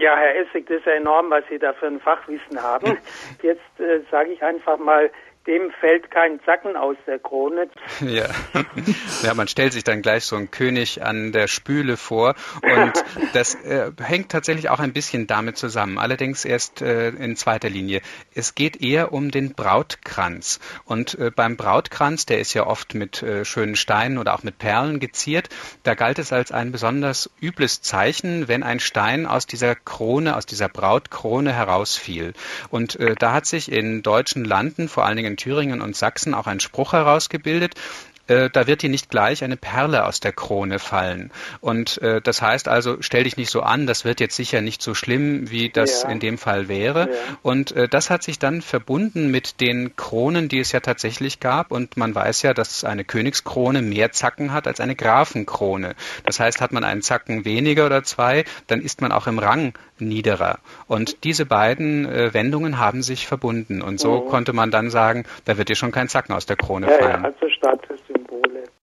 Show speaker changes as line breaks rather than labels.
Ja, Herr Essig, das ist ja enorm, was Sie da für ein Fachwissen haben. Jetzt äh, sage ich einfach mal, dem fällt kein Zacken aus der Krone.
Ja. ja, man stellt sich dann gleich so einen König an der Spüle vor und das äh, hängt tatsächlich auch ein bisschen damit zusammen, allerdings erst äh, in zweiter Linie. Es geht eher um den Brautkranz und äh, beim Brautkranz, der ist ja oft mit äh, schönen Steinen oder auch mit Perlen geziert, da galt es als ein besonders übles Zeichen, wenn ein Stein aus dieser Krone, aus dieser Brautkrone herausfiel. Und äh, da hat sich in deutschen Landen, vor allen Dingen in Thüringen und Sachsen auch ein Spruch herausgebildet, äh, da wird dir nicht gleich eine Perle aus der Krone fallen. Und äh, das heißt also, stell dich nicht so an, das wird jetzt sicher nicht so schlimm, wie das ja. in dem Fall wäre. Ja. Und äh, das hat sich dann verbunden mit den Kronen, die es ja tatsächlich gab. Und man weiß ja, dass eine Königskrone mehr Zacken hat als eine Grafenkrone. Das heißt, hat man einen Zacken weniger oder zwei, dann ist man auch im Rang niederer. Und diese beiden äh, Wendungen haben sich verbunden. Und so mhm. konnte man dann sagen, da wird dir schon kein Zacken aus der Krone
ja,
fallen.
Ja, also Status